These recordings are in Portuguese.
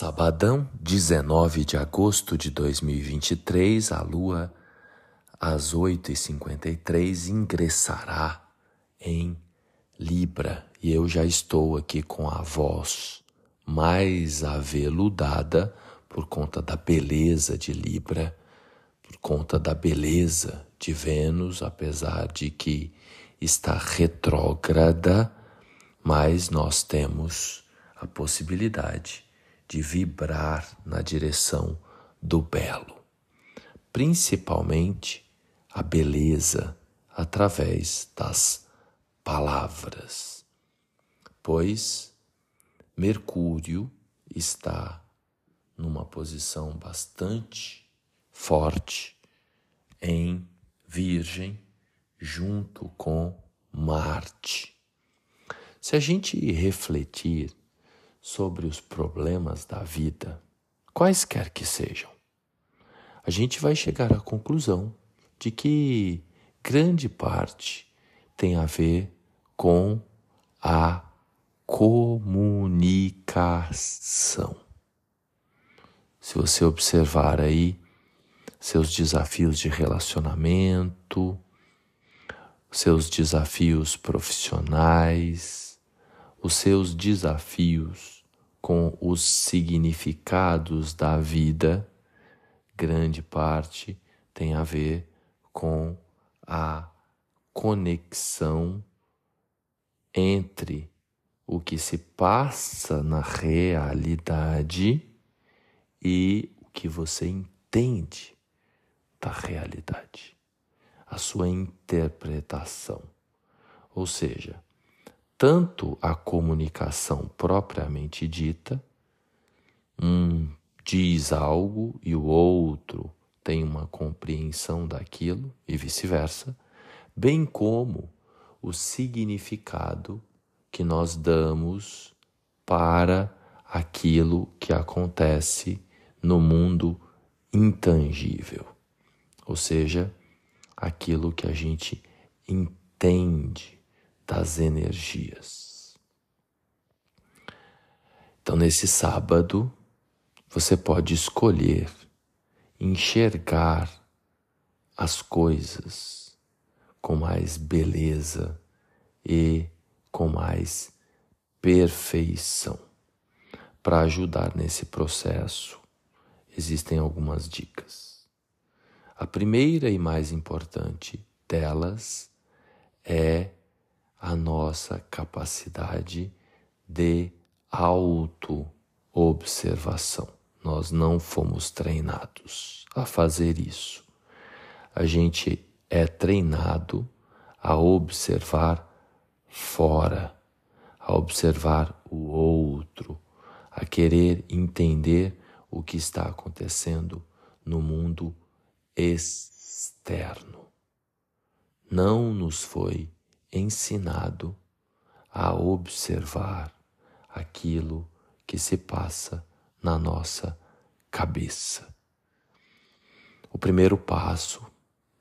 Sabadão, 19 de agosto de 2023, a lua às 8h53 ingressará em Libra. E eu já estou aqui com a voz mais aveludada por conta da beleza de Libra, por conta da beleza de Vênus, apesar de que está retrógrada, mas nós temos a possibilidade de vibrar na direção do belo, principalmente a beleza através das palavras, pois Mercúrio está numa posição bastante forte em Virgem junto com Marte. Se a gente refletir sobre os problemas da vida, quaisquer que sejam, a gente vai chegar à conclusão de que grande parte tem a ver com a comunicação. Se você observar aí seus desafios de relacionamento, seus desafios profissionais, os seus desafios com os significados da vida, grande parte tem a ver com a conexão entre o que se passa na realidade e o que você entende da realidade, a sua interpretação. Ou seja, tanto a comunicação propriamente dita, um diz algo e o outro tem uma compreensão daquilo e vice-versa, bem como o significado que nós damos para aquilo que acontece no mundo intangível, ou seja, aquilo que a gente entende das energias. Então, nesse sábado, você pode escolher enxergar as coisas com mais beleza e com mais perfeição. Para ajudar nesse processo, existem algumas dicas. A primeira e mais importante delas é a nossa capacidade de auto-observação. Nós não fomos treinados a fazer isso. A gente é treinado a observar fora, a observar o outro, a querer entender o que está acontecendo no mundo externo. Não nos foi ensinado a observar aquilo que se passa na nossa cabeça. O primeiro passo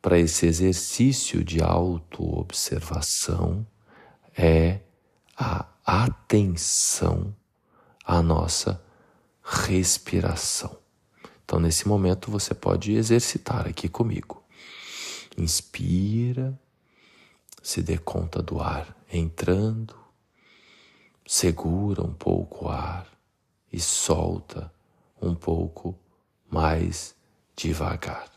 para esse exercício de autoobservação é a atenção à nossa respiração. Então, nesse momento, você pode exercitar aqui comigo. Inspira se dê conta do ar entrando, segura um pouco o ar e solta um pouco mais devagar.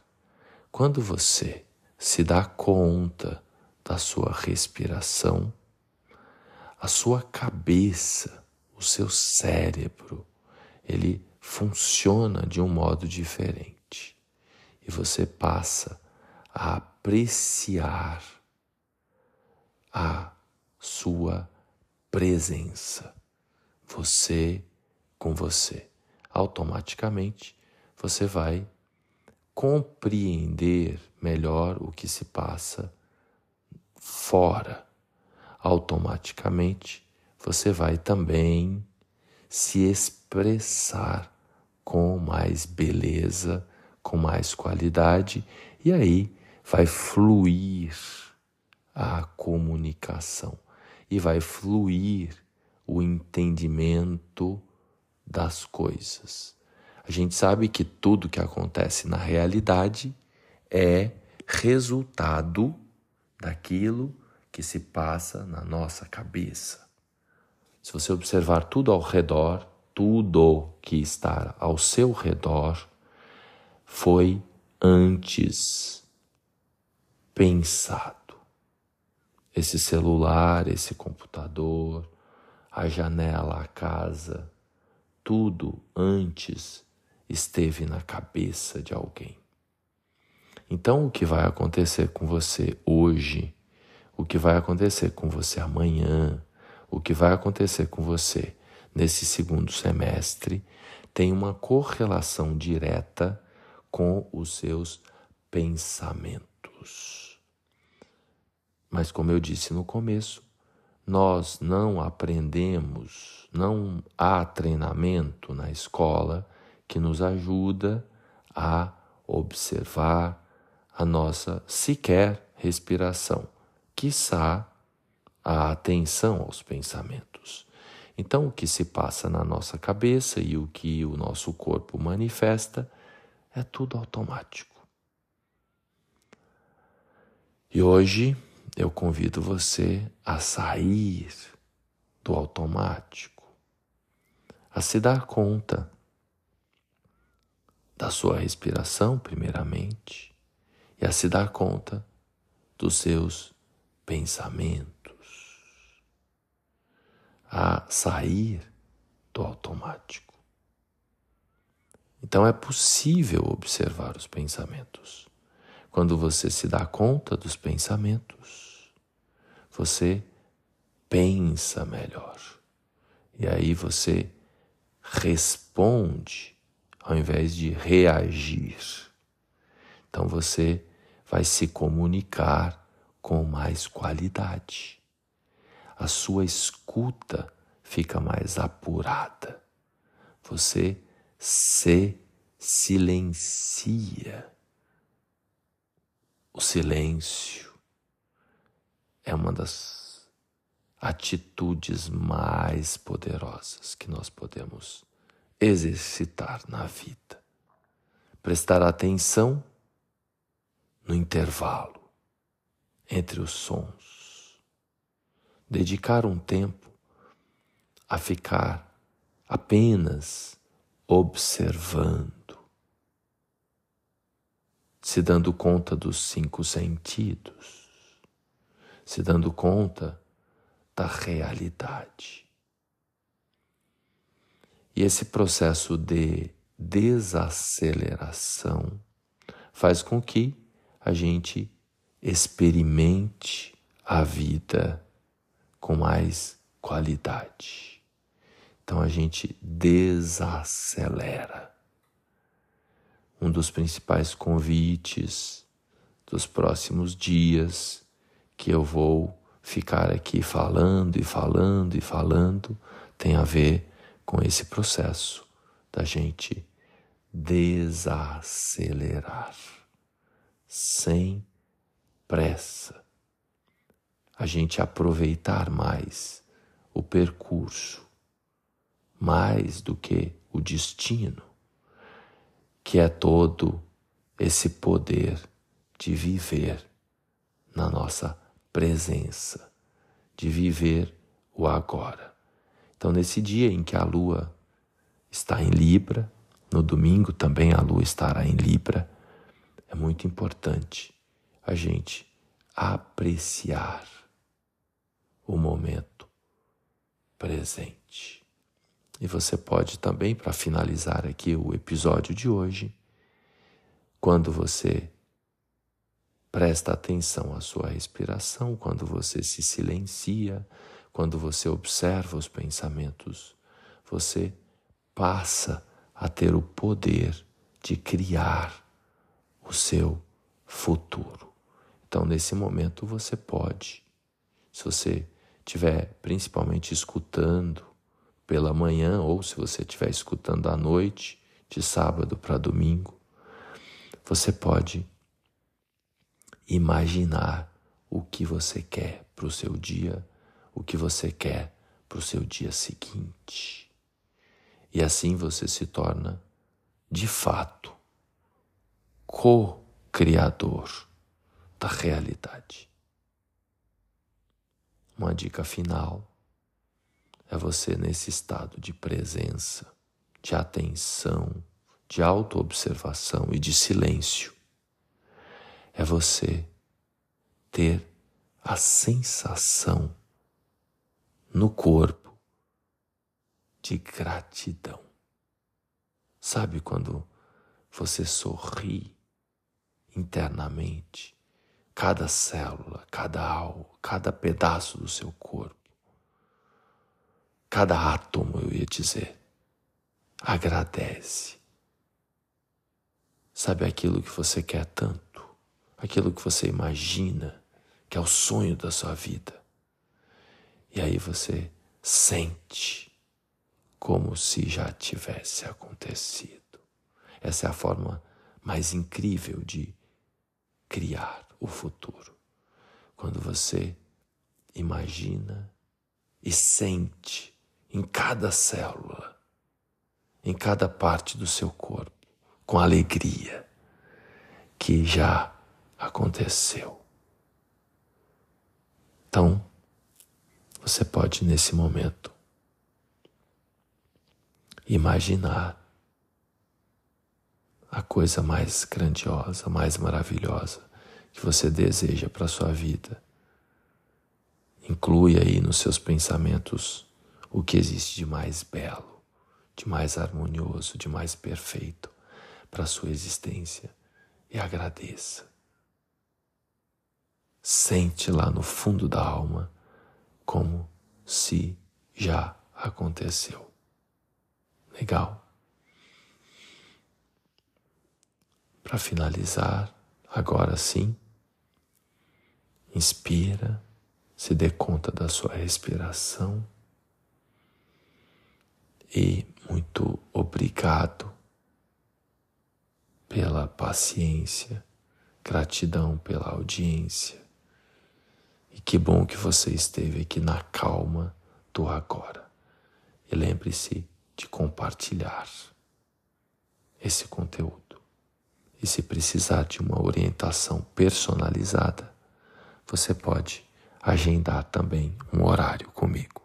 Quando você se dá conta da sua respiração, a sua cabeça, o seu cérebro, ele funciona de um modo diferente e você passa a apreciar a sua presença. Você com você. Automaticamente você vai compreender melhor o que se passa fora. Automaticamente você vai também se expressar com mais beleza, com mais qualidade, e aí vai fluir a comunicação e vai fluir o entendimento das coisas. A gente sabe que tudo que acontece na realidade é resultado daquilo que se passa na nossa cabeça. Se você observar tudo ao redor, tudo que está ao seu redor foi antes pensado. Esse celular, esse computador, a janela, a casa, tudo antes esteve na cabeça de alguém. Então, o que vai acontecer com você hoje, o que vai acontecer com você amanhã, o que vai acontecer com você nesse segundo semestre, tem uma correlação direta com os seus pensamentos. Mas, como eu disse no começo, nós não aprendemos, não há treinamento na escola que nos ajuda a observar a nossa sequer respiração, quiçá a atenção aos pensamentos. Então, o que se passa na nossa cabeça e o que o nosso corpo manifesta é tudo automático. E hoje eu convido você a sair do automático, a se dar conta da sua respiração, primeiramente, e a se dar conta dos seus pensamentos, a sair do automático. Então é possível observar os pensamentos. Quando você se dá conta dos pensamentos, você pensa melhor. E aí você responde ao invés de reagir. Então você vai se comunicar com mais qualidade. A sua escuta fica mais apurada. Você se silencia. O silêncio é uma das atitudes mais poderosas que nós podemos exercitar na vida. Prestar atenção no intervalo entre os sons. Dedicar um tempo a ficar apenas observando, se dando conta dos cinco sentidos, se dando conta da realidade. E esse processo de desaceleração faz com que a gente experimente a vida com mais qualidade. Então a gente desacelera. Um dos principais convites dos próximos dias que eu vou ficar aqui falando e falando e falando tem a ver com esse processo da gente desacelerar. Sem pressa, a gente aproveitar mais o percurso, mais do que o destino, que é todo esse poder de viver na nossa presença, de viver o agora. Então, nesse dia em que a lua está em Libra, no domingo também a lua estará em Libra, é muito importante a gente apreciar o momento presente. E você pode também, para finalizar aqui o episódio de hoje, quando você presta atenção à sua respiração, quando você se silencia, quando você observa os pensamentos, você passa a ter o poder de criar o seu futuro. Então, nesse momento, você pode, se você estiver principalmente escutando pela manhã ou se você estiver escutando à noite, de sábado para domingo, você pode imaginar o que você quer para o seu dia o que você quer para o seu dia seguinte. E assim você se torna, de fato, co-criador da realidade. Uma dica final é você, nesse estado de presença, de atenção, de autoobservação e de silêncio, é você ter a sensação no corpo de gratidão. Sabe quando você sorri internamente, cada célula, cada alma, cada pedaço do seu corpo, cada átomo, eu ia dizer, agradece. Sabe aquilo que você quer tanto, aquilo que você imagina que é o sonho da sua vida. E aí você sente como se já tivesse acontecido. Essa é a forma mais incrível de criar o futuro. Quando você imagina e sente em cada célula, em cada parte do seu corpo, com alegria, que já aconteceu. Então, você pode nesse momento imaginar a coisa mais grandiosa, mais maravilhosa que você deseja para a sua vida. Inclui aí nos seus pensamentos o que existe de mais belo, de mais harmonioso, de mais perfeito para a sua existência e agradeça. Sente lá no fundo da alma como se já aconteceu. Legal? Para finalizar, agora sim, inspira, se dê conta da sua respiração e muito obrigado pela paciência, gratidão pela audiência. E que bom que você esteve aqui na calma do agora. E lembre-se de compartilhar esse conteúdo. E se precisar de uma orientação personalizada, você pode agendar também um horário comigo.